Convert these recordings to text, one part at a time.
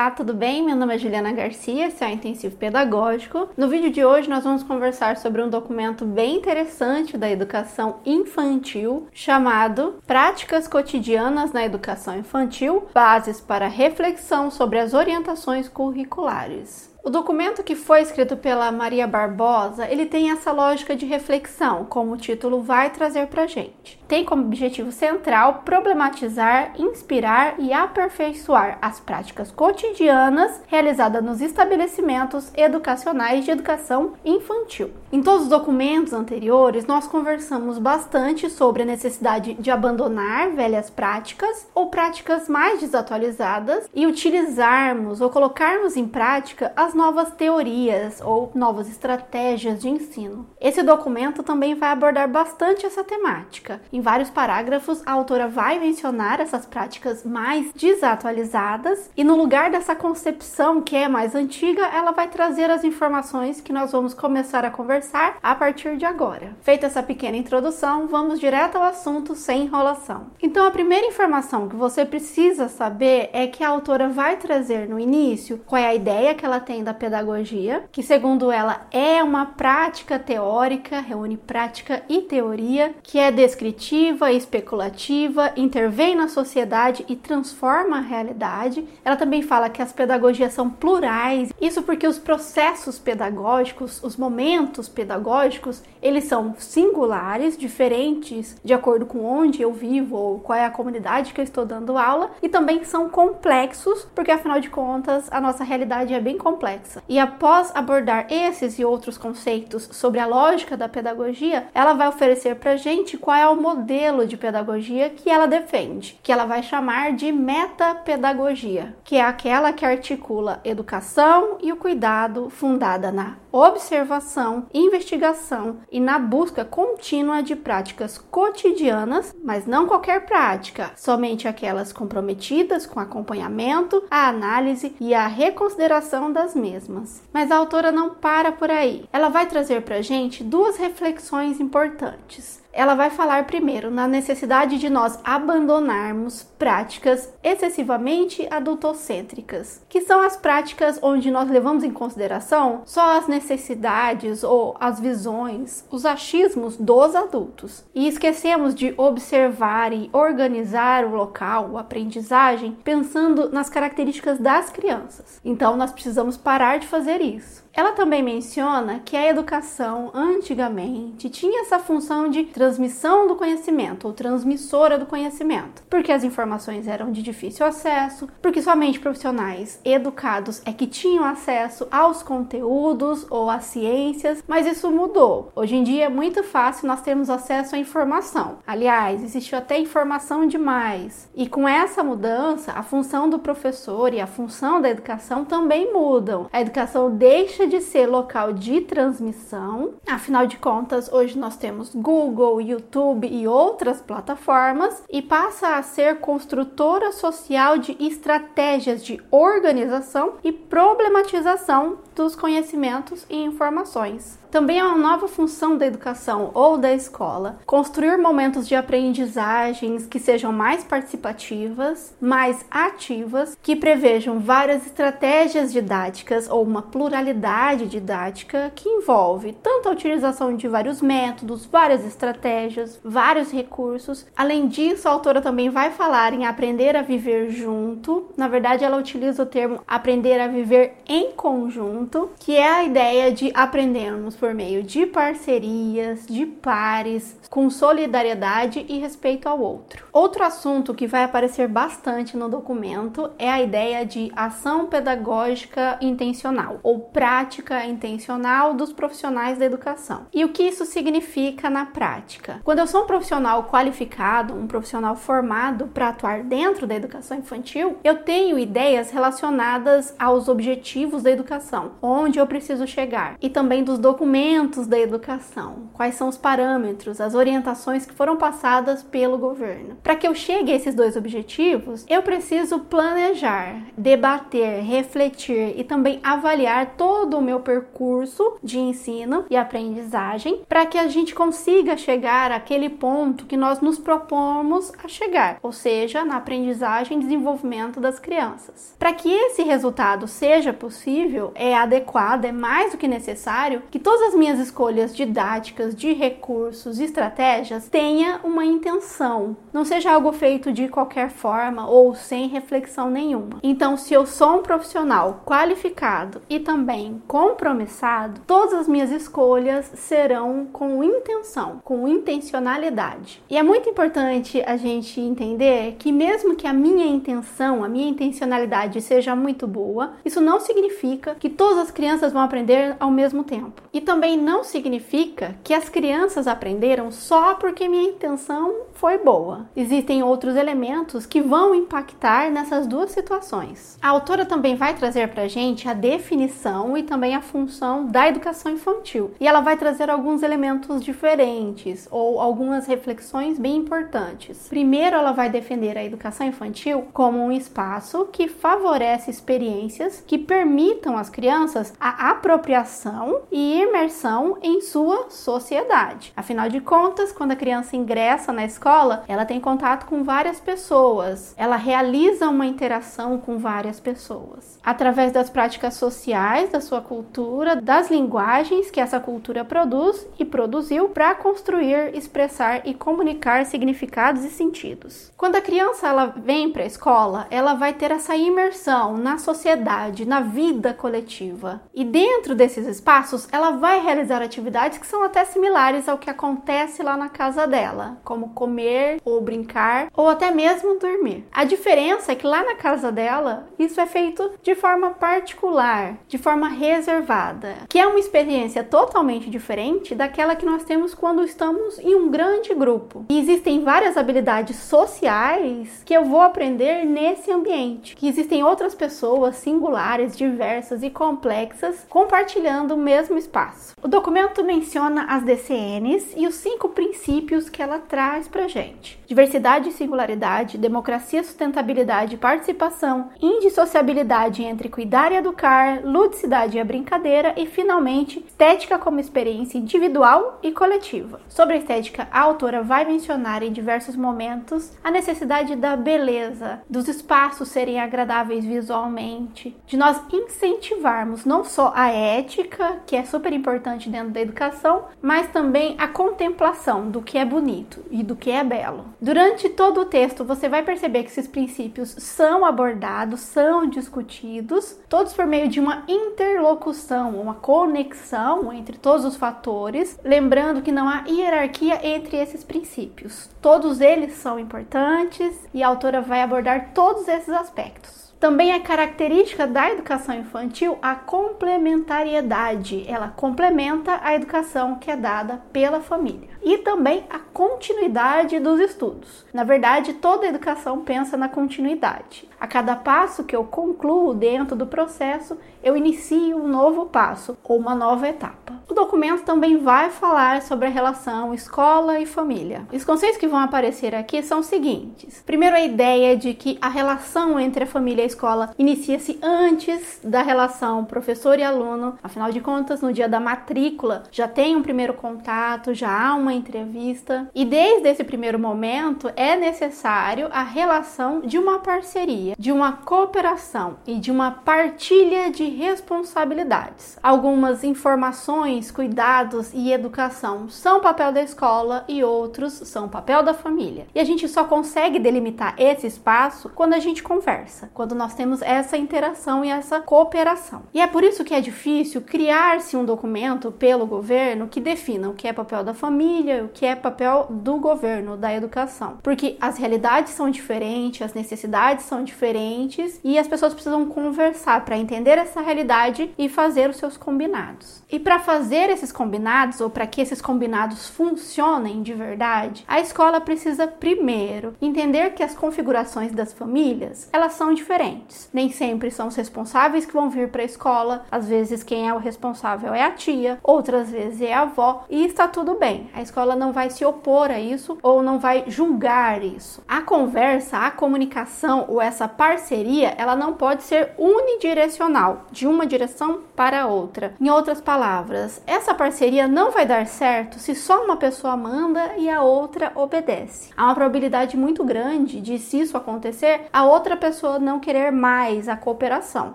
Olá, tudo bem? Meu nome é Juliana Garcia, esse é o Intensivo Pedagógico. No vídeo de hoje nós vamos conversar sobre um documento bem interessante da educação infantil chamado Práticas Cotidianas na Educação Infantil, Bases para Reflexão sobre as Orientações Curriculares. O documento que foi escrito pela Maria Barbosa, ele tem essa lógica de reflexão, como o título vai trazer para gente. Tem como objetivo central problematizar, inspirar e aperfeiçoar as práticas cotidianas realizadas nos estabelecimentos educacionais de educação infantil. Em todos os documentos anteriores, nós conversamos bastante sobre a necessidade de abandonar velhas práticas ou práticas mais desatualizadas e utilizarmos ou colocarmos em prática as novas teorias ou novas estratégias de ensino. Esse documento também vai abordar bastante essa temática. Em vários parágrafos, a autora vai mencionar essas práticas mais desatualizadas e no lugar dessa concepção que é mais antiga, ela vai trazer as informações que nós vamos começar a conversar a partir de agora. Feita essa pequena introdução, vamos direto ao assunto sem enrolação. Então, a primeira informação que você precisa saber é que a autora vai trazer no início qual é a ideia que ela tem da pedagogia, que segundo ela é uma prática teórica, reúne prática e teoria, que é descritiva, especulativa, intervém na sociedade e transforma a realidade. Ela também fala que as pedagogias são plurais, isso porque os processos pedagógicos, os momentos pedagógicos, eles são singulares, diferentes de acordo com onde eu vivo ou qual é a comunidade que eu estou dando aula, e também são complexos, porque afinal de contas a nossa realidade é bem complexa complexa. E após abordar esses e outros conceitos sobre a lógica da pedagogia, ela vai oferecer para gente qual é o modelo de pedagogia que ela defende, que ela vai chamar de metapedagogia, que é aquela que articula educação e o cuidado fundada na observação, investigação e na busca contínua de práticas cotidianas, mas não qualquer prática, somente aquelas comprometidas com acompanhamento, a análise e a reconsideração das mesmas. Mas a autora não para por aí. Ela vai trazer para gente duas reflexões importantes ela vai falar primeiro na necessidade de nós abandonarmos práticas excessivamente adultocêntricas, que são as práticas onde nós levamos em consideração só as necessidades ou as visões, os achismos dos adultos e esquecemos de observar e organizar o local, a aprendizagem, pensando nas características das crianças. Então nós precisamos parar de fazer isso. Ela também menciona que a educação antigamente tinha essa função de transmissão do conhecimento ou transmissora do conhecimento, porque as informações eram de difícil acesso, porque somente profissionais educados é que tinham acesso aos conteúdos ou às ciências, mas isso mudou. Hoje em dia é muito fácil nós termos acesso à informação. Aliás, existiu até informação demais. E com essa mudança, a função do professor e a função da educação também mudam. A educação deixa deixa de ser local de transmissão. Afinal de contas, hoje nós temos Google, YouTube e outras plataformas e passa a ser construtora social de estratégias de organização e problematização dos conhecimentos e informações. Também é uma nova função da educação ou da escola construir momentos de aprendizagens que sejam mais participativas, mais ativas, que prevejam várias estratégias didáticas ou uma pluralidade didática que envolve tanto a utilização de vários métodos, várias estratégias, vários recursos. Além disso, a autora também vai falar em aprender a viver junto. Na verdade, ela utiliza o termo aprender a viver em conjunto, que é a ideia de aprendermos por meio de parcerias, de pares, com solidariedade e respeito ao outro. Outro assunto que vai aparecer bastante no documento é a ideia de ação pedagógica intencional ou prática intencional dos profissionais da educação. E o que isso significa na prática? Quando eu sou um profissional qualificado, um profissional formado para atuar dentro da educação infantil, eu tenho ideias relacionadas aos objetivos da educação, onde eu preciso chegar, e também dos documentos instrumentos da educação, quais são os parâmetros, as orientações que foram passadas pelo governo. Para que eu chegue a esses dois objetivos, eu preciso planejar, debater, refletir e também avaliar todo o meu percurso de ensino e aprendizagem para que a gente consiga chegar àquele ponto que nós nos propomos a chegar, ou seja, na aprendizagem e desenvolvimento das crianças. Para que esse resultado seja possível, é adequado, é mais do que necessário que todas as minhas escolhas didáticas, de recursos estratégias tenha uma intenção, não seja algo feito de qualquer forma ou sem reflexão nenhuma. Então, se eu sou um profissional qualificado e também compromissado, todas as minhas escolhas serão com intenção, com intencionalidade. E é muito importante a gente entender que mesmo que a minha intenção, a minha intencionalidade seja muito boa, isso não significa que todas as crianças vão aprender ao mesmo tempo. E também não significa que as crianças aprenderam só porque minha intenção foi boa. Existem outros elementos que vão impactar nessas duas situações. A autora também vai trazer para gente a definição e também a função da educação infantil. E ela vai trazer alguns elementos diferentes ou algumas reflexões bem importantes. Primeiro, ela vai defender a educação infantil como um espaço que favorece experiências que permitam às crianças a apropriação e imersão em sua sociedade. Afinal de contas, quando a criança ingressa na escola, ela tem contato com várias pessoas, ela realiza uma interação com várias pessoas através das práticas sociais da sua cultura, das linguagens que essa cultura produz e produziu para construir, expressar e comunicar significados e sentidos. Quando a criança ela vem para a escola, ela vai ter essa imersão na sociedade, na vida coletiva. E dentro desses espaços, ela vai realizar atividades que são até similares ao que acontece lá na casa dela, como comer ou brincar ou até mesmo dormir. A diferença é que lá na casa dela, isso é feito de forma particular, de forma reservada, que é uma experiência totalmente diferente daquela que nós temos quando estamos em um grande grupo. E existem várias habilidades sociais que eu vou aprender nesse ambiente, que existem outras pessoas singulares, diversas e complexas compartilhando o mesmo espaço. O documento menciona as DCNs e os cinco princípios que ela traz pra gente: diversidade e singularidade, democracia, sustentabilidade, participação, indissociabilidade entre cuidar e educar, ludicidade e a brincadeira e finalmente estética como experiência individual e coletiva. Sobre a estética, a autora vai mencionar em diversos momentos a necessidade da beleza, dos espaços serem agradáveis visualmente, de nós incentivarmos não só a ética, que é super importante dentro da educação, mas também a contemplação do que é bonito e do que é belo. Durante todo o texto, você vai perceber que esses princípios são abordados, são discutidos, todos por meio de uma interlocução, uma conexão entre todos os fatores, lembrando que não há hierarquia entre esses princípios. Todos eles são importantes e a autora vai abordar todos esses aspectos. Também é característica da educação infantil a complementariedade. Ela complementa a educação que é dada pela família. E também a continuidade dos estudos. Na verdade, toda educação pensa na continuidade. A cada passo que eu concluo dentro do processo, eu inicio um novo passo ou uma nova etapa. O documento também vai falar sobre a relação escola e família. Os conceitos que vão aparecer aqui são os seguintes: primeiro, a ideia de que a relação entre a família e a escola inicia-se antes da relação professor e aluno. Afinal de contas, no dia da matrícula já tem um primeiro contato, já há uma entrevista, e desde esse primeiro momento é necessário a relação de uma parceria, de uma cooperação e de uma partilha de responsabilidades. Algumas informações, cuidados e educação são papel da escola e outros são papel da família. E a gente só consegue delimitar esse espaço quando a gente conversa, quando nós temos essa interação e essa cooperação. E é por isso que é difícil criar-se um documento pelo governo que defina o que é papel da família o que é papel do governo, da educação. Porque as realidades são diferentes, as necessidades são diferentes e as pessoas precisam conversar para entender essa realidade e fazer os seus combinados. E para fazer esses combinados, ou para que esses combinados funcionem de verdade, a escola precisa primeiro entender que as configurações das famílias elas são diferentes. Nem sempre são os responsáveis que vão vir para a escola, às vezes quem é o responsável é a tia, outras vezes é a avó, e está tudo bem. A escola não vai se opor a isso ou não vai julgar isso. A conversa, a comunicação ou essa parceria, ela não pode ser unidirecional, de uma direção para outra. Em outras palavras, essa parceria não vai dar certo se só uma pessoa manda e a outra obedece. Há uma probabilidade muito grande de, se isso acontecer, a outra pessoa não querer mais a cooperação.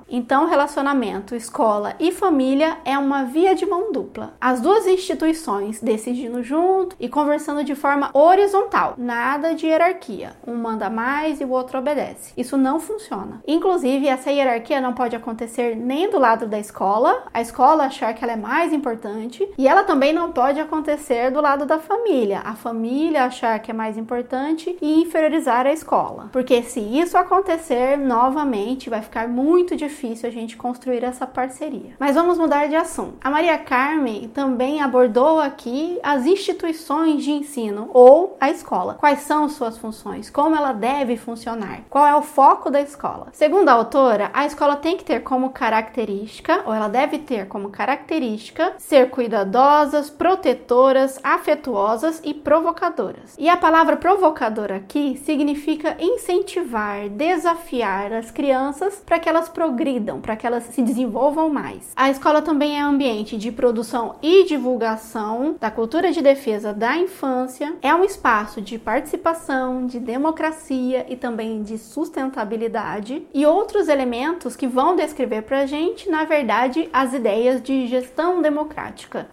Então, relacionamento, escola e família é uma via de mão dupla. As duas instituições decidindo junto e conversando de forma horizontal, nada de hierarquia. Um manda mais e o outro obedece. Isso não funciona. Inclusive, essa hierarquia não pode acontecer nem do lado da escola, a escola achar que ela é mais importante, e ela também não pode acontecer do lado da família, a família achar que é mais importante e inferiorizar a escola. Porque se isso acontecer novamente, vai ficar muito difícil a gente construir essa parceria. Mas vamos mudar de assunto. A Maria Carmen também abordou aqui as instituições de ensino ou a escola. Quais são suas funções? Como ela deve funcionar? Qual é o foco da escola? Segundo a autora, a escola tem que ter como característica, ou ela deve ter como característica, ser cuidadosas, protetoras, afetuosas e provocadoras. E a palavra provocadora aqui significa incentivar, desafiar as crianças para que elas progridam, para que elas se desenvolvam mais. A escola também é ambiente de produção e divulgação da cultura de defesa da infância, é um espaço de participação, de democracia e também de sustentabilidade e outros elementos que vão descrever para a gente, na verdade, as ideias de gestão democrática,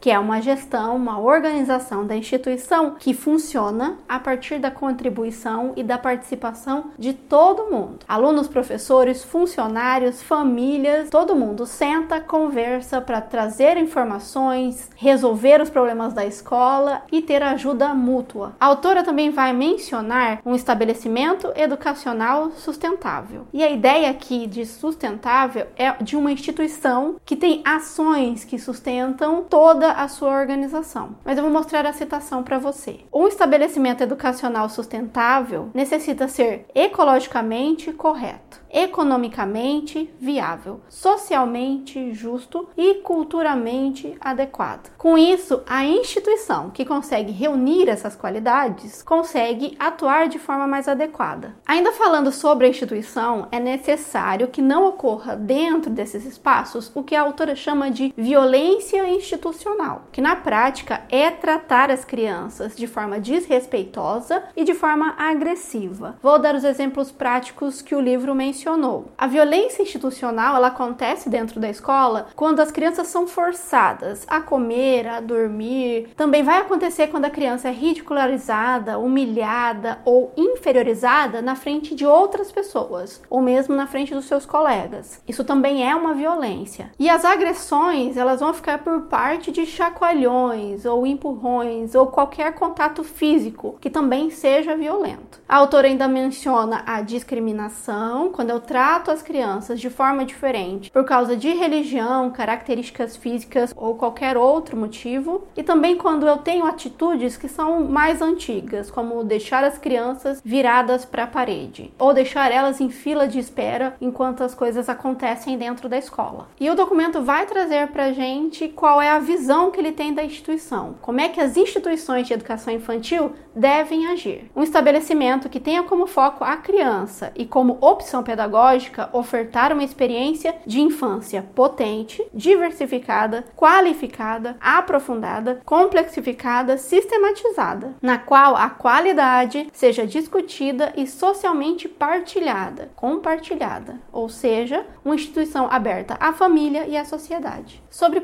que é uma gestão, uma organização da instituição que funciona a partir da contribuição e da participação de todo mundo. Alunos, professores, funcionários, famílias, todo mundo senta, conversa para trazer informações, resolver os problemas da escola e ter ajuda mútua. A autora também vai mencionar um estabelecimento educacional sustentável. E a ideia aqui de sustentável é de uma instituição que tem ações que sustentam toda a sua organização. Mas eu vou mostrar a citação para você. Um estabelecimento educacional sustentável necessita ser ecologicamente correto economicamente viável, socialmente justo e culturalmente adequado. Com isso, a instituição que consegue reunir essas qualidades consegue atuar de forma mais adequada. Ainda falando sobre a instituição, é necessário que não ocorra dentro desses espaços o que a autora chama de violência institucional, que na prática é tratar as crianças de forma desrespeitosa e de forma agressiva. Vou dar os exemplos práticos que o livro mencionou. A violência institucional ela acontece dentro da escola quando as crianças são forçadas a comer, a dormir. Também vai acontecer quando a criança é ridicularizada, humilhada ou inferiorizada na frente de outras pessoas, ou mesmo na frente dos seus colegas. Isso também é uma violência. E as agressões, elas vão ficar por parte de chacoalhões ou empurrões ou qualquer contato físico que também seja violento. A autora ainda menciona a discriminação, quando eu trato as crianças de forma diferente por causa de religião, características físicas ou qualquer outro motivo, e também quando eu tenho atitudes que são mais antigas, como deixar as crianças viradas para a parede ou deixar elas em fila de espera enquanto as coisas acontecem dentro da escola. E o documento vai trazer para gente qual é a visão que ele tem da instituição, como é que as instituições de educação infantil devem agir. Um estabelecimento que tenha como foco a criança e como opção pedagógica ofertar uma experiência de infância potente, diversificada, qualificada, aprofundada, complexificada, sistematizada, na qual a qualidade seja discutida e socialmente partilhada, compartilhada, ou seja, uma instituição aberta à família e à sociedade. Sobre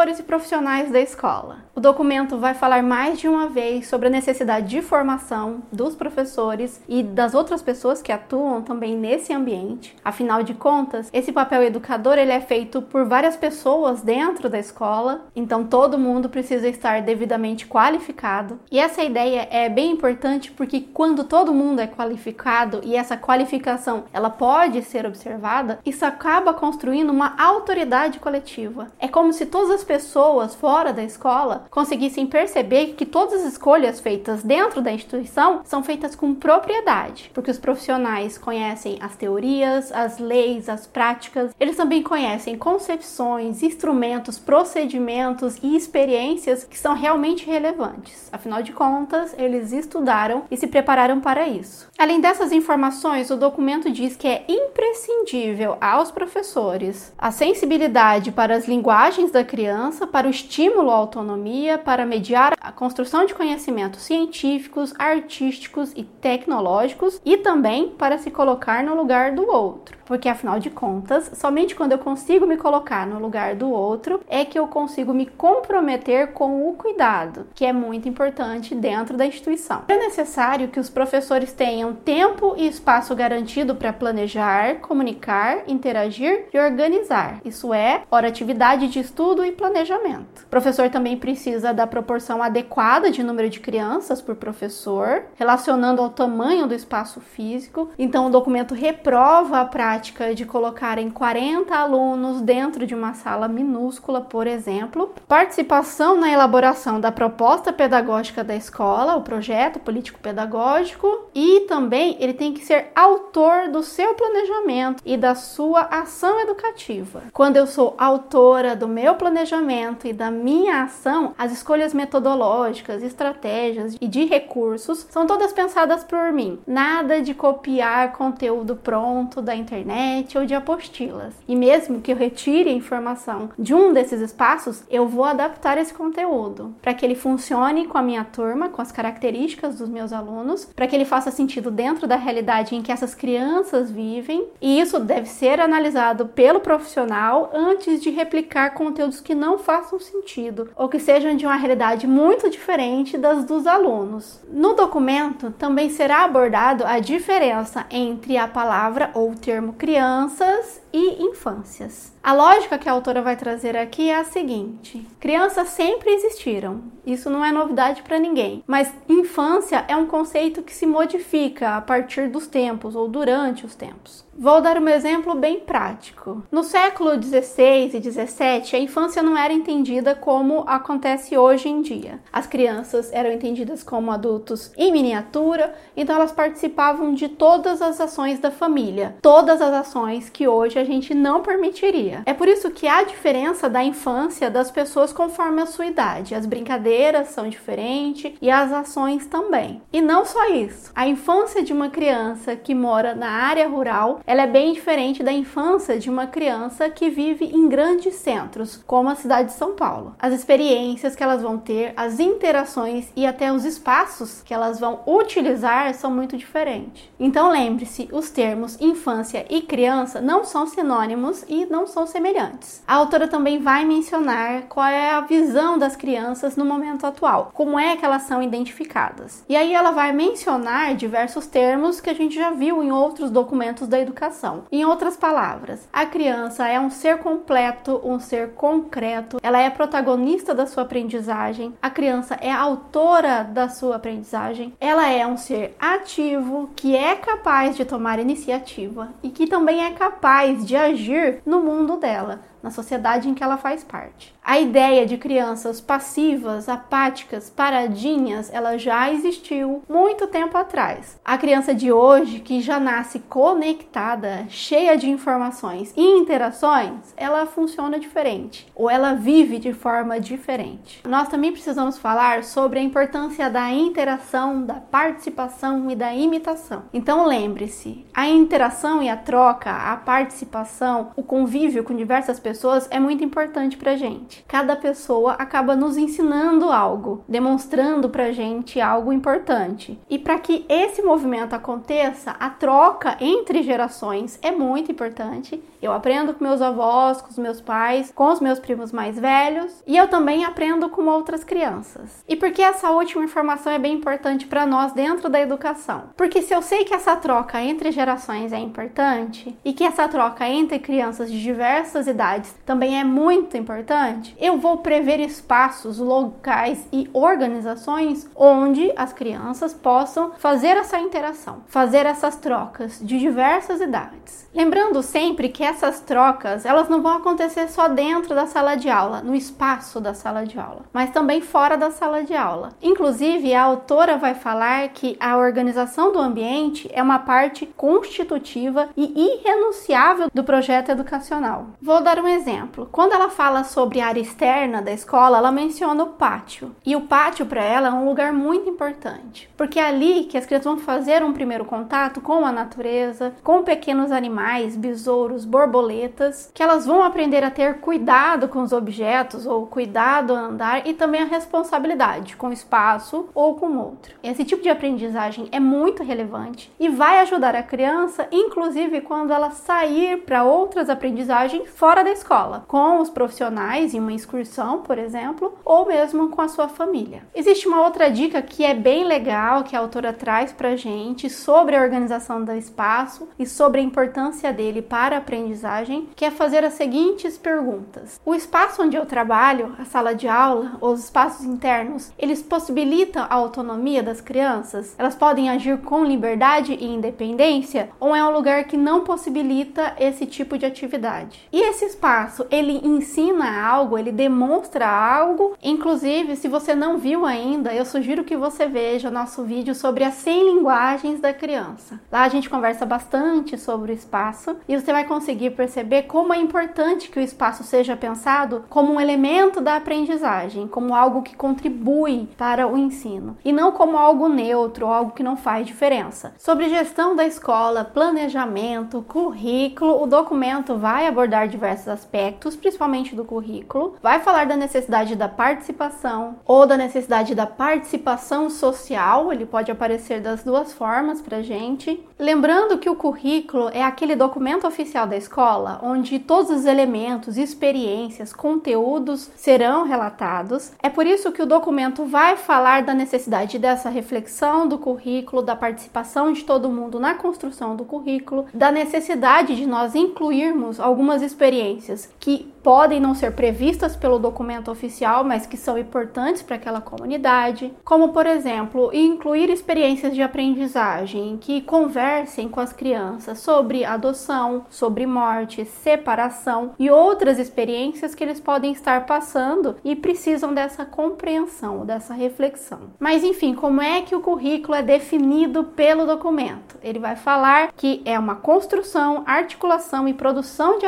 professores e profissionais da escola. O documento vai falar mais de uma vez sobre a necessidade de formação dos professores e das outras pessoas que atuam também nesse ambiente. Afinal de contas, esse papel educador ele é feito por várias pessoas dentro da escola, então todo mundo precisa estar devidamente qualificado. E essa ideia é bem importante porque quando todo mundo é qualificado e essa qualificação ela pode ser observada, isso acaba construindo uma autoridade coletiva. É como se todas as pessoas fora da escola conseguissem perceber que todas as escolhas feitas dentro da instituição são feitas com propriedade, porque os profissionais conhecem as teorias, as leis, as práticas, eles também conhecem concepções, instrumentos, procedimentos e experiências que são realmente relevantes. Afinal de contas, eles estudaram e se prepararam para isso. Além dessas informações, o documento diz que é imprescindível aos professores a sensibilidade para as linguagens da criança, para o estímulo à autonomia, para mediar a construção de conhecimentos científicos, artísticos e tecnológicos e também para se colocar no lugar do outro porque afinal de contas, somente quando eu consigo me colocar no lugar do outro é que eu consigo me comprometer com o cuidado, que é muito importante dentro da instituição. É necessário que os professores tenham tempo e espaço garantido para planejar, comunicar, interagir e organizar. Isso é, atividade de estudo e planejamento. O professor também precisa da proporção adequada de número de crianças por professor, relacionando ao tamanho do espaço físico. Então o documento reprova a prática prática de colocarem 40 alunos dentro de uma sala minúscula, por exemplo, participação na elaboração da proposta pedagógica da escola, o projeto político-pedagógico, e também ele tem que ser autor do seu planejamento e da sua ação educativa. Quando eu sou autora do meu planejamento e da minha ação, as escolhas metodológicas, estratégias e de recursos são todas pensadas por mim. Nada de copiar conteúdo pronto da internet internet ou de apostilas. E mesmo que eu retire a informação de um desses espaços, eu vou adaptar esse conteúdo para que ele funcione com a minha turma, com as características dos meus alunos, para que ele faça sentido dentro da realidade em que essas crianças vivem. E isso deve ser analisado pelo profissional antes de replicar conteúdos que não façam sentido ou que sejam de uma realidade muito diferente das dos alunos. No documento também será abordado a diferença entre a palavra ou termo crianças e infâncias. A lógica que a autora vai trazer aqui é a seguinte: crianças sempre existiram, isso não é novidade para ninguém, mas infância é um conceito que se modifica a partir dos tempos ou durante os tempos. Vou dar um exemplo bem prático. No século 16 e 17, a infância não era entendida como acontece hoje em dia. As crianças eram entendidas como adultos em miniatura, então elas participavam de todas as ações da família, todas as ações que hoje a gente não permitiria. É por isso que há diferença da infância das pessoas conforme a sua idade. As brincadeiras são diferentes e as ações também. E não só isso. A infância de uma criança que mora na área rural, ela é bem diferente da infância de uma criança que vive em grandes centros, como a cidade de São Paulo. As experiências que elas vão ter, as interações e até os espaços que elas vão utilizar são muito diferentes. Então lembre-se, os termos infância e criança não são sinônimos e não são semelhantes. A autora também vai mencionar qual é a visão das crianças no momento atual, como é que elas são identificadas. E aí ela vai mencionar diversos termos que a gente já viu em outros documentos da educação. Em outras palavras, a criança é um ser completo, um ser concreto, ela é protagonista da sua aprendizagem, a criança é autora da sua aprendizagem, ela é um ser ativo que é capaz de tomar iniciativa e que também é capaz de agir no mundo dela na sociedade em que ela faz parte. A ideia de crianças passivas, apáticas, paradinhas, ela já existiu muito tempo atrás. A criança de hoje, que já nasce conectada, cheia de informações e interações, ela funciona diferente, ou ela vive de forma diferente. Nós também precisamos falar sobre a importância da interação, da participação e da imitação. Então lembre-se, a interação e a troca, a participação, o convívio com diversas pessoas é muito importante pra gente. Cada pessoa acaba nos ensinando algo, demonstrando pra gente algo importante. E para que esse movimento aconteça, a troca entre gerações é muito importante. Eu aprendo com meus avós, com os meus pais, com os meus primos mais velhos e eu também aprendo com outras crianças. E por que essa última informação é bem importante para nós dentro da educação? Porque se eu sei que essa troca entre gerações é importante e que essa troca entre crianças de diversas idades também é muito importante. Eu vou prever espaços, locais e organizações onde as crianças possam fazer essa interação, fazer essas trocas de diversas idades. Lembrando sempre que essas trocas, elas não vão acontecer só dentro da sala de aula, no espaço da sala de aula, mas também fora da sala de aula. Inclusive, a autora vai falar que a organização do ambiente é uma parte constitutiva e irrenunciável do projeto educacional. Vou dar um exemplo. Quando ela fala sobre a área externa da escola, ela menciona o pátio. E o pátio para ela é um lugar muito importante, porque é ali que as crianças vão fazer um primeiro contato com a natureza, com pequenos animais, besouros, borboletas, que elas vão aprender a ter cuidado com os objetos ou cuidado a andar e também a responsabilidade com o espaço ou com o outro. Esse tipo de aprendizagem é muito relevante e vai ajudar a criança, inclusive quando ela sair para outras aprendizagens fora da escola, com os profissionais em uma excursão, por exemplo, ou mesmo com a sua família. Existe uma outra dica que é bem legal que a autora traz pra gente sobre a organização do espaço e sobre a importância dele para a aprendizagem, que é fazer as seguintes perguntas. O espaço onde eu trabalho, a sala de aula, os espaços internos, eles possibilitam a autonomia das crianças? Elas podem agir com liberdade e independência ou é um lugar que não possibilita esse tipo de atividade? E esse espaço, ele ensina algo, ele demonstra algo, inclusive se você não viu ainda, eu sugiro que você veja nosso vídeo sobre as 100 linguagens da criança. Lá a gente conversa bastante sobre o espaço e você vai conseguir perceber como é importante que o espaço seja pensado como um elemento da aprendizagem, como algo que contribui para o ensino e não como algo neutro algo que não faz diferença. Sobre gestão da escola, planejamento, currículo, o documento vai abordar diversos aspectos, principalmente do currículo, vai falar da necessidade da participação ou da necessidade da participação social, ele pode aparecer das duas formas para gente. Lembrando que o currículo é aquele documento oficial da escola onde todos os elementos, experiências, conteúdos serão relatados. É por isso que o documento vai falar da necessidade dessa reflexão do currículo, da participação de todo mundo na construção do currículo, da necessidade de nós incluirmos algumas experiências que podem não ser previstas pelo documento oficial, mas que são importantes para aquela comunidade, como por exemplo, incluir experiências de aprendizagem que conversem com as crianças sobre adoção, sobre morte, separação e outras experiências que eles podem estar passando e precisam dessa compreensão, dessa reflexão. Mas enfim, como é que o currículo é definido pelo documento? Ele vai falar que é uma construção, articulação e produção de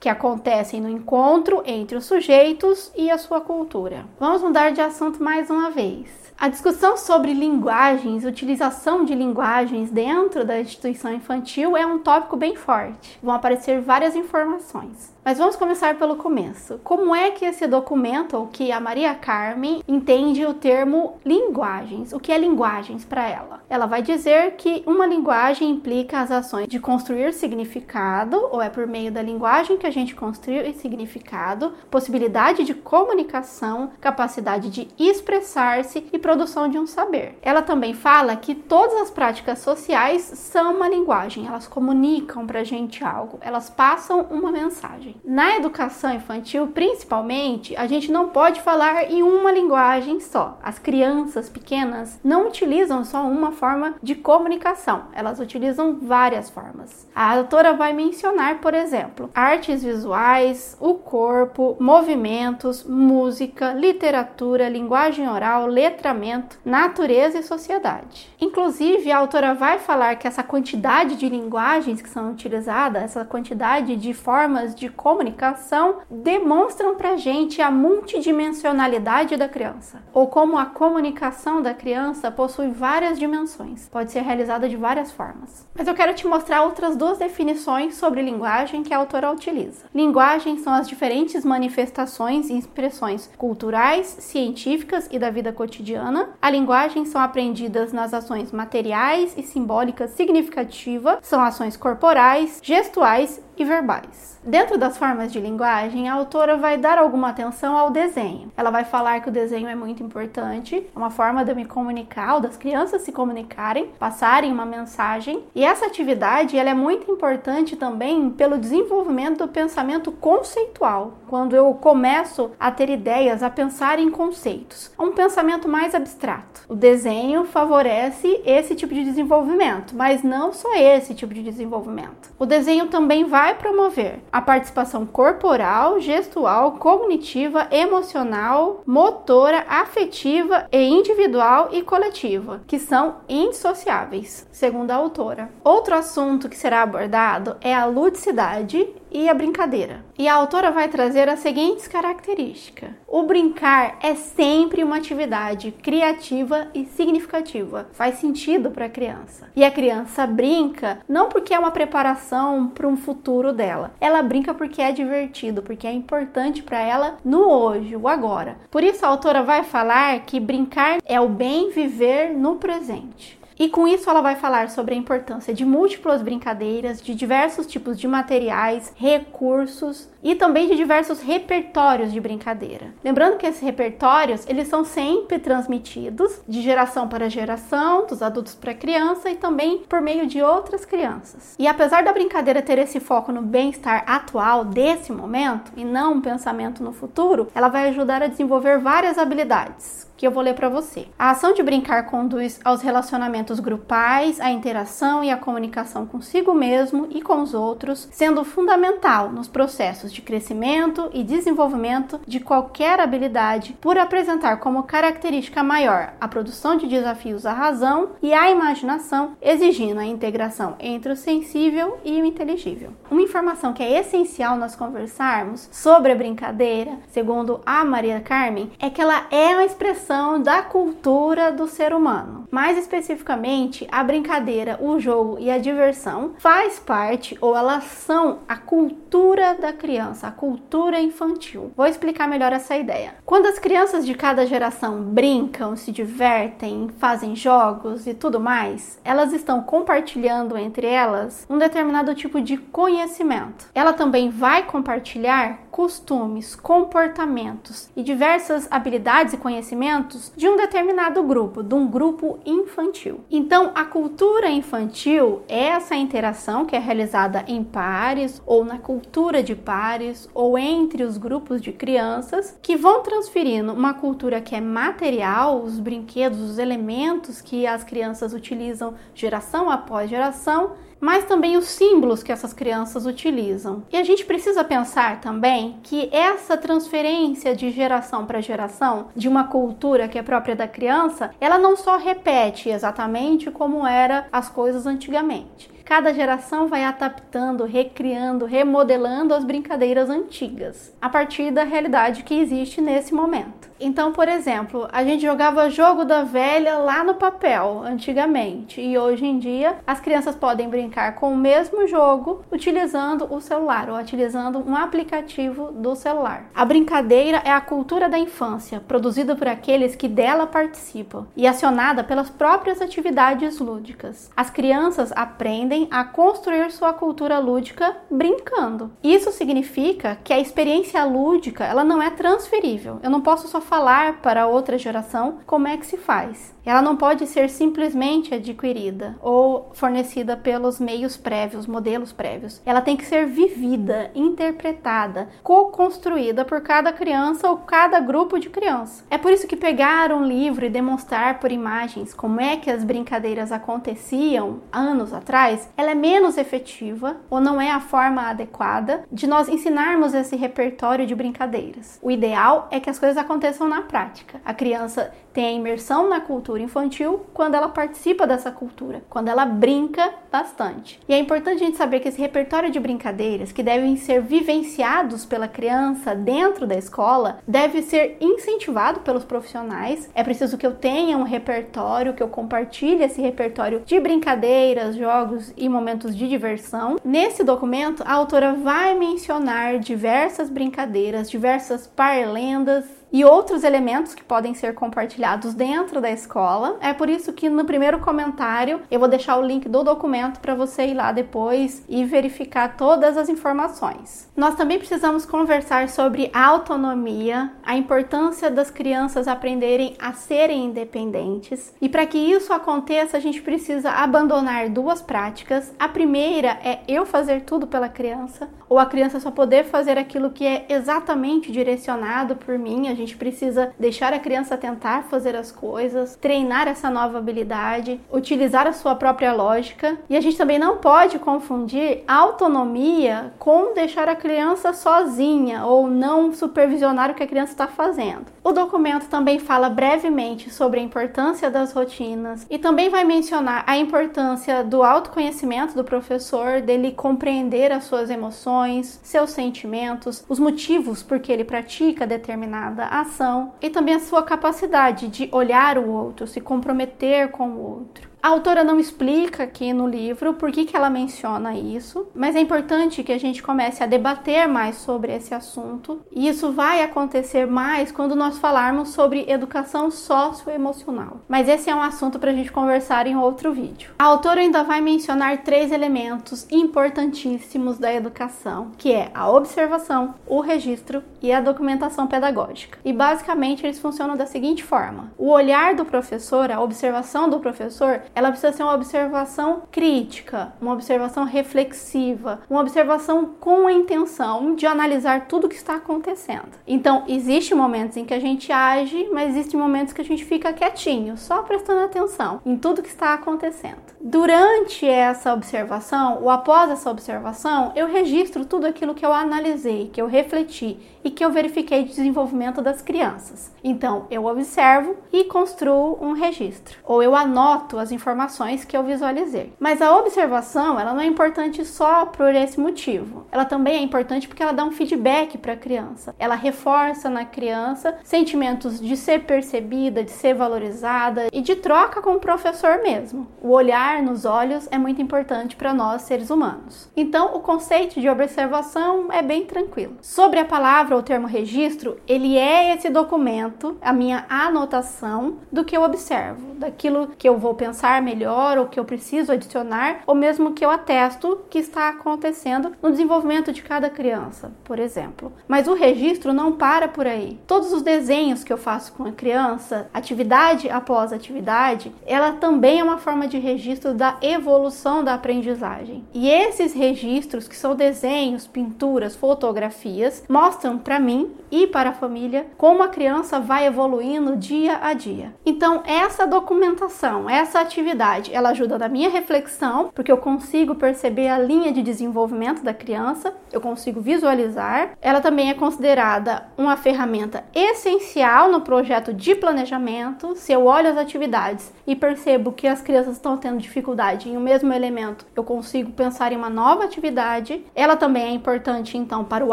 que acontece acontecem no encontro entre os sujeitos e a sua cultura. Vamos mudar de assunto mais uma vez. A discussão sobre linguagens, utilização de linguagens dentro da instituição infantil é um tópico bem forte. Vão aparecer várias informações. Mas vamos começar pelo começo. Como é que esse documento, ou que a Maria Carmen entende o termo linguagens? O que é linguagens para ela? Ela vai dizer que uma linguagem implica as ações de construir significado, ou é por meio da linguagem que a gente construi significado, possibilidade de comunicação, capacidade de expressar-se e produção de um saber. Ela também fala que todas as práticas sociais são uma linguagem, elas comunicam para a gente algo, elas passam uma mensagem. Na educação infantil, principalmente, a gente não pode falar em uma linguagem só. As crianças pequenas não utilizam só uma forma de comunicação, elas utilizam várias formas. A autora vai mencionar, por exemplo, artes visuais, o corpo, movimentos, música, literatura, linguagem oral, letramento, natureza e sociedade. Inclusive, a autora vai falar que essa quantidade de linguagens que são utilizadas, essa quantidade de formas de comunicação demonstram para gente a multidimensionalidade da criança, ou como a comunicação da criança possui várias dimensões, pode ser realizada de várias formas. Mas eu quero te mostrar outras duas definições sobre linguagem que a autora utiliza. Linguagem são as diferentes manifestações e expressões culturais, científicas e da vida cotidiana. A linguagem são aprendidas nas ações materiais e simbólicas significativas, são ações corporais, gestuais e verbais. Dentro das formas de linguagem, a autora vai dar alguma atenção ao desenho. Ela vai falar que o desenho é muito importante, é uma forma de eu me comunicar, ou das crianças se comunicarem, passarem uma mensagem. E essa atividade ela é muito importante também pelo desenvolvimento do pensamento conceitual. Quando eu começo a ter ideias, a pensar em conceitos, um pensamento mais abstrato. O desenho favorece esse tipo de desenvolvimento, mas não só esse tipo de desenvolvimento. O desenho também vai promover a participação corporal, gestual, cognitiva, emocional, motora, afetiva e individual e coletiva, que são indissociáveis, segundo a autora. Outro assunto que será abordado é a ludicidade e a brincadeira. E a autora vai trazer as seguintes características: o brincar é sempre uma atividade criativa e significativa, faz sentido para a criança. E a criança brinca não porque é uma preparação para um futuro dela, ela brinca porque é divertido, porque é importante para ela no hoje, o agora. Por isso a autora vai falar que brincar é o bem viver no presente. E com isso ela vai falar sobre a importância de múltiplas brincadeiras, de diversos tipos de materiais, recursos e também de diversos repertórios de brincadeira. Lembrando que esses repertórios, eles são sempre transmitidos de geração para geração, dos adultos para criança e também por meio de outras crianças. E apesar da brincadeira ter esse foco no bem-estar atual desse momento e não um pensamento no futuro, ela vai ajudar a desenvolver várias habilidades que eu vou ler para você. A ação de brincar conduz aos relacionamentos grupais, à interação e à comunicação consigo mesmo e com os outros, sendo fundamental nos processos de crescimento e desenvolvimento de qualquer habilidade, por apresentar como característica maior a produção de desafios à razão e à imaginação, exigindo a integração entre o sensível e o inteligível. Uma informação que é essencial nós conversarmos sobre a brincadeira, segundo a Maria Carmen, é que ela é uma expressão da cultura do ser humano. Mais especificamente, a brincadeira, o jogo e a diversão faz parte ou elas são a cultura da criança, a cultura infantil. Vou explicar melhor essa ideia. Quando as crianças de cada geração brincam, se divertem, fazem jogos e tudo mais, elas estão compartilhando entre elas um determinado tipo de conhecimento. Ela também vai compartilhar costumes, comportamentos e diversas habilidades e conhecimentos de um determinado grupo, de um grupo infantil. Então, a cultura infantil é essa interação que é realizada em pares ou na cultura de pares ou entre os grupos de crianças que vão transferindo uma cultura que é material, os brinquedos, os elementos que as crianças utilizam geração após geração mas também os símbolos que essas crianças utilizam. E a gente precisa pensar também que essa transferência de geração para geração de uma cultura que é própria da criança, ela não só repete exatamente como era as coisas antigamente. Cada geração vai adaptando, recriando, remodelando as brincadeiras antigas, a partir da realidade que existe nesse momento. Então, por exemplo, a gente jogava jogo da velha lá no papel antigamente, e hoje em dia as crianças podem brincar com o mesmo jogo utilizando o celular ou utilizando um aplicativo do celular. A brincadeira é a cultura da infância, produzida por aqueles que dela participam e acionada pelas próprias atividades lúdicas. As crianças aprendem a construir sua cultura lúdica brincando. Isso significa que a experiência lúdica, ela não é transferível. Eu não posso só falar para outra geração como é que se faz. Ela não pode ser simplesmente adquirida ou fornecida pelos meios prévios, modelos prévios. Ela tem que ser vivida, interpretada, co-construída por cada criança ou cada grupo de criança. É por isso que pegar um livro e demonstrar por imagens como é que as brincadeiras aconteciam anos atrás, ela é menos efetiva ou não é a forma adequada de nós ensinarmos esse repertório de brincadeiras. O ideal é que as coisas aconteçam na prática. A criança tem a imersão na cultura infantil quando ela participa dessa cultura, quando ela brinca bastante. E é importante a gente saber que esse repertório de brincadeiras que devem ser vivenciados pela criança dentro da escola deve ser incentivado pelos profissionais. É preciso que eu tenha um repertório, que eu compartilhe esse repertório de brincadeiras, jogos e momentos de diversão. Nesse documento, a autora vai mencionar diversas brincadeiras, diversas parlendas e outros elementos que podem ser compartilhados dentro da escola. É por isso que no primeiro comentário eu vou deixar o link do documento para você ir lá depois e verificar todas as informações. Nós também precisamos conversar sobre autonomia, a importância das crianças aprenderem a serem independentes. E para que isso aconteça, a gente precisa abandonar duas práticas. A primeira é eu fazer tudo pela criança, ou a criança só poder fazer aquilo que é exatamente direcionado por mim. A gente precisa deixar a criança tentar fazer as coisas, treinar essa nova habilidade, utilizar a sua própria lógica. E a gente também não pode confundir autonomia com deixar a criança sozinha ou não supervisionar o que a criança está fazendo. O documento também fala brevemente sobre a importância das rotinas e também vai mencionar a importância do autoconhecimento do professor, dele compreender as suas emoções, seus sentimentos, os motivos por que ele pratica determinada ação e também a sua capacidade de olhar o outro, se comprometer com o outro. A autora não explica aqui no livro por que, que ela menciona isso, mas é importante que a gente comece a debater mais sobre esse assunto, e isso vai acontecer mais quando nós falarmos sobre educação socioemocional. Mas esse é um assunto para a gente conversar em outro vídeo. A autora ainda vai mencionar três elementos importantíssimos da educação, que é a observação, o registro e a documentação pedagógica. E basicamente eles funcionam da seguinte forma: o olhar do professor, a observação do professor, ela precisa ser uma observação crítica, uma observação reflexiva, uma observação com a intenção de analisar tudo o que está acontecendo. Então, existem momentos em que a gente age, mas existem momentos que a gente fica quietinho, só prestando atenção em tudo que está acontecendo. Durante essa observação, ou após essa observação, eu registro tudo aquilo que eu analisei, que eu refleti e que eu verifiquei de desenvolvimento das crianças. Então, eu observo e construo um registro, ou eu anoto as informações que eu visualizei. Mas a observação, ela não é importante só por esse motivo. Ela também é importante porque ela dá um feedback para a criança. Ela reforça na criança sentimentos de ser percebida, de ser valorizada e de troca com o professor mesmo. O olhar nos olhos é muito importante para nós seres humanos. Então, o conceito de observação é bem tranquilo. Sobre a palavra ou termo registro, ele é esse documento, a minha anotação do que eu observo, daquilo que eu vou pensar melhor ou que eu preciso adicionar, ou mesmo que eu atesto que está acontecendo no desenvolvimento de cada criança, por exemplo. Mas o registro não para por aí. Todos os desenhos que eu faço com a criança, atividade após atividade, ela também é uma forma de registro da evolução da aprendizagem. E esses registros, que são desenhos, pinturas, fotografias, mostram para mim e para a família como a criança vai evoluindo dia a dia. Então, essa documentação, essa atividade, ela ajuda na minha reflexão, porque eu consigo perceber a linha de desenvolvimento da criança, eu consigo visualizar. Ela também é considerada uma ferramenta essencial no projeto de planejamento. Se eu olho as atividades e percebo que as crianças estão tendo dificuldade em o um mesmo elemento, eu consigo pensar em uma nova atividade. Ela também é importante então para o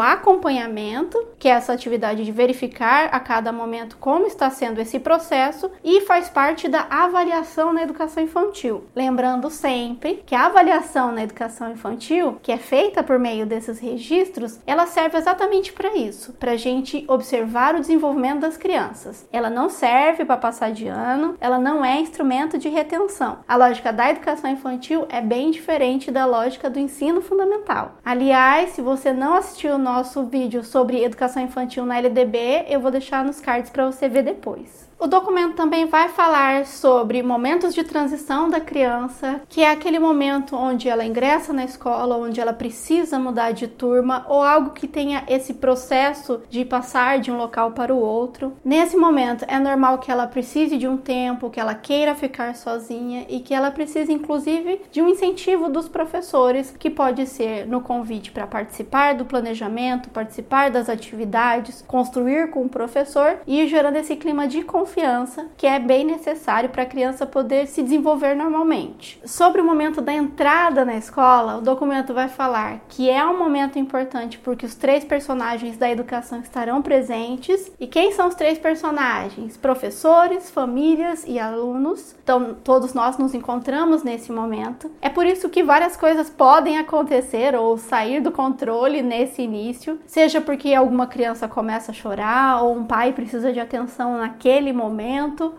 acompanhamento, que é essa atividade de verificar a cada momento como está sendo esse processo e faz parte da avaliação na educação infantil. Lembrando sempre que a avaliação na educação infantil, que é feita por meio desses registros, ela serve exatamente para isso, para a gente observar o desenvolvimento das crianças. Ela não serve para passar de ano, ela não é instrumento de retenção. A lógica da educação infantil é bem diferente da lógica do ensino fundamental. Aliás, se você não assistiu o nosso vídeo sobre educação infantil na LDB, eu vou deixar nos cards para você ver depois. O documento também vai falar sobre momentos de transição da criança, que é aquele momento onde ela ingressa na escola, onde ela precisa mudar de turma ou algo que tenha esse processo de passar de um local para o outro. Nesse momento é normal que ela precise de um tempo, que ela queira ficar sozinha e que ela precise inclusive de um incentivo dos professores, que pode ser no convite para participar do planejamento, participar das atividades, construir com o professor e gerando esse clima de confiança confiança que é bem necessário para a criança poder se desenvolver normalmente. Sobre o momento da entrada na escola, o documento vai falar que é um momento importante porque os três personagens da educação estarão presentes. E quem são os três personagens? Professores, famílias e alunos. Então, todos nós nos encontramos nesse momento. É por isso que várias coisas podem acontecer ou sair do controle nesse início, seja porque alguma criança começa a chorar ou um pai precisa de atenção naquele momento,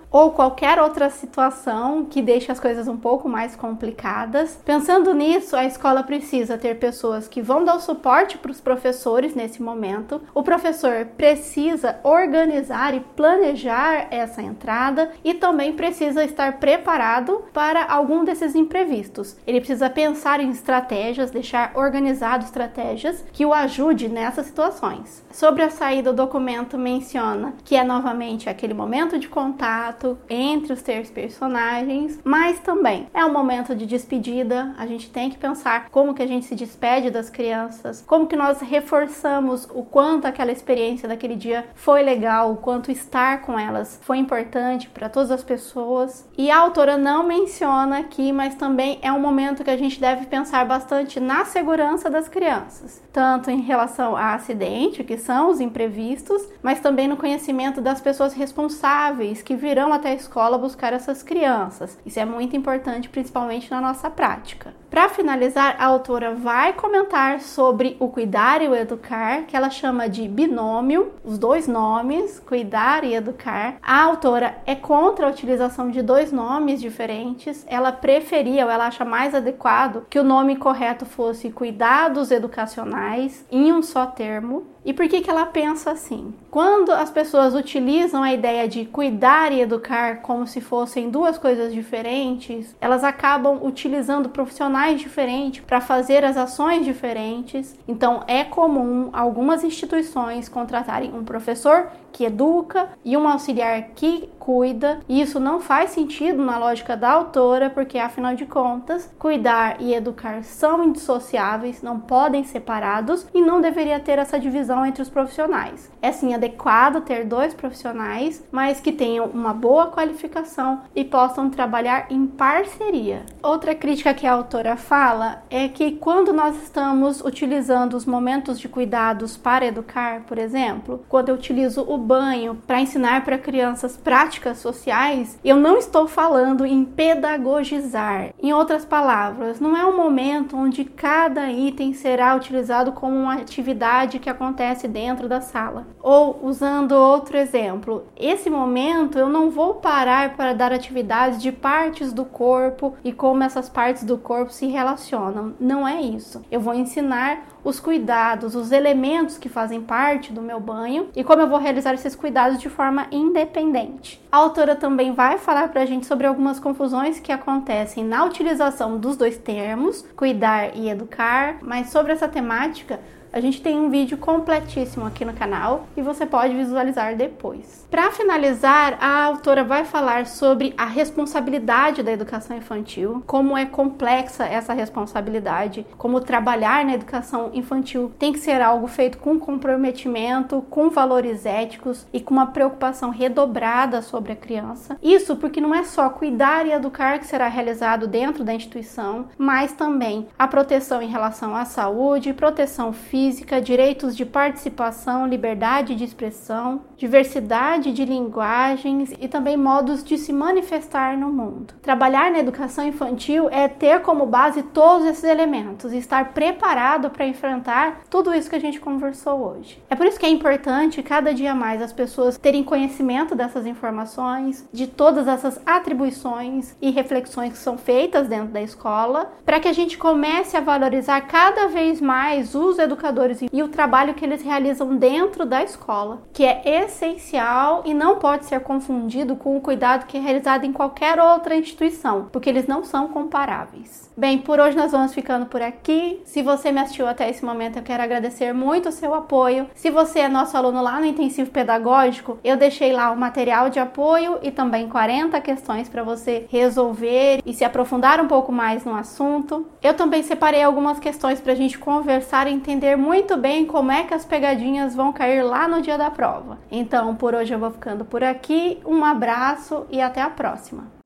ou qualquer outra situação que deixe as coisas um pouco mais complicadas. Pensando nisso, a escola precisa ter pessoas que vão dar o suporte para os professores nesse momento. O professor precisa organizar e planejar essa entrada e também precisa estar preparado para algum desses imprevistos. Ele precisa pensar em estratégias, deixar organizado estratégias que o ajude nessas situações. Sobre a saída, o documento menciona que é novamente aquele momento de contato entre os três personagens, mas também é um momento de despedida. A gente tem que pensar como que a gente se despede das crianças, como que nós reforçamos o quanto aquela experiência daquele dia foi legal, o quanto estar com elas foi importante para todas as pessoas. E a autora não menciona aqui, mas também é um momento que a gente deve pensar bastante na segurança das crianças, tanto em relação a acidente, que são os imprevistos, mas também no conhecimento das pessoas responsáveis que virão até a escola buscar essas crianças. Isso é muito importante, principalmente na nossa prática. Para finalizar, a autora vai comentar sobre o cuidar e o educar, que ela chama de binômio, os dois nomes, cuidar e educar. A autora é contra a utilização de dois nomes diferentes. Ela preferia, ou ela acha mais adequado, que o nome correto fosse cuidados educacionais em um só termo. E por que, que ela pensa assim? Quando as pessoas utilizam a ideia de cuidar e educar como se fossem duas coisas diferentes, elas acabam utilizando profissionais diferentes para fazer as ações diferentes. Então é comum algumas instituições contratarem um professor que educa e um auxiliar que cuida. E isso não faz sentido na lógica da autora, porque afinal de contas, cuidar e educar são indissociáveis, não podem separados e não deveria ter essa divisão entre os profissionais. É sim adequado ter dois profissionais, mas que tenham uma boa qualificação e possam trabalhar em parceria. Outra crítica que a autora fala é que quando nós estamos utilizando os momentos de cuidados para educar, por exemplo, quando eu utilizo o banho para ensinar para crianças práticas sociais, eu não estou falando em pedagogizar. Em outras palavras, não é um momento onde cada item será utilizado como uma atividade que acontece dentro da sala. Ou usando outro exemplo, esse momento eu não vou parar para dar atividades de partes do corpo e como essas partes do corpo se relacionam. Não é isso. Eu vou ensinar os cuidados, os elementos que fazem parte do meu banho e como eu vou realizar esses cuidados de forma independente. A autora também vai falar para a gente sobre algumas confusões que acontecem na utilização dos dois termos, cuidar e educar, mas sobre essa temática a gente tem um vídeo completíssimo aqui no canal e você pode visualizar depois. Para finalizar, a autora vai falar sobre a responsabilidade da educação infantil, como é complexa essa responsabilidade, como trabalhar na educação infantil tem que ser algo feito com comprometimento, com valores éticos e com uma preocupação redobrada sobre a criança. Isso porque não é só cuidar e educar que será realizado dentro da instituição, mas também a proteção em relação à saúde, proteção física física, direitos de participação, liberdade de expressão, diversidade de linguagens e também modos de se manifestar no mundo. Trabalhar na educação infantil é ter como base todos esses elementos estar preparado para enfrentar tudo isso que a gente conversou hoje. É por isso que é importante cada dia mais as pessoas terem conhecimento dessas informações, de todas essas atribuições e reflexões que são feitas dentro da escola, para que a gente comece a valorizar cada vez mais os educadores educadores e o trabalho que eles realizam dentro da escola, que é essencial e não pode ser confundido com o cuidado que é realizado em qualquer outra instituição, porque eles não são comparáveis. Bem, por hoje nós vamos ficando por aqui. Se você me assistiu até esse momento, eu quero agradecer muito o seu apoio. Se você é nosso aluno lá no intensivo pedagógico, eu deixei lá o material de apoio e também 40 questões para você resolver e se aprofundar um pouco mais no assunto. Eu também separei algumas questões para a gente conversar e entender muito bem como é que as pegadinhas vão cair lá no dia da prova. Então, por hoje eu vou ficando por aqui. Um abraço e até a próxima.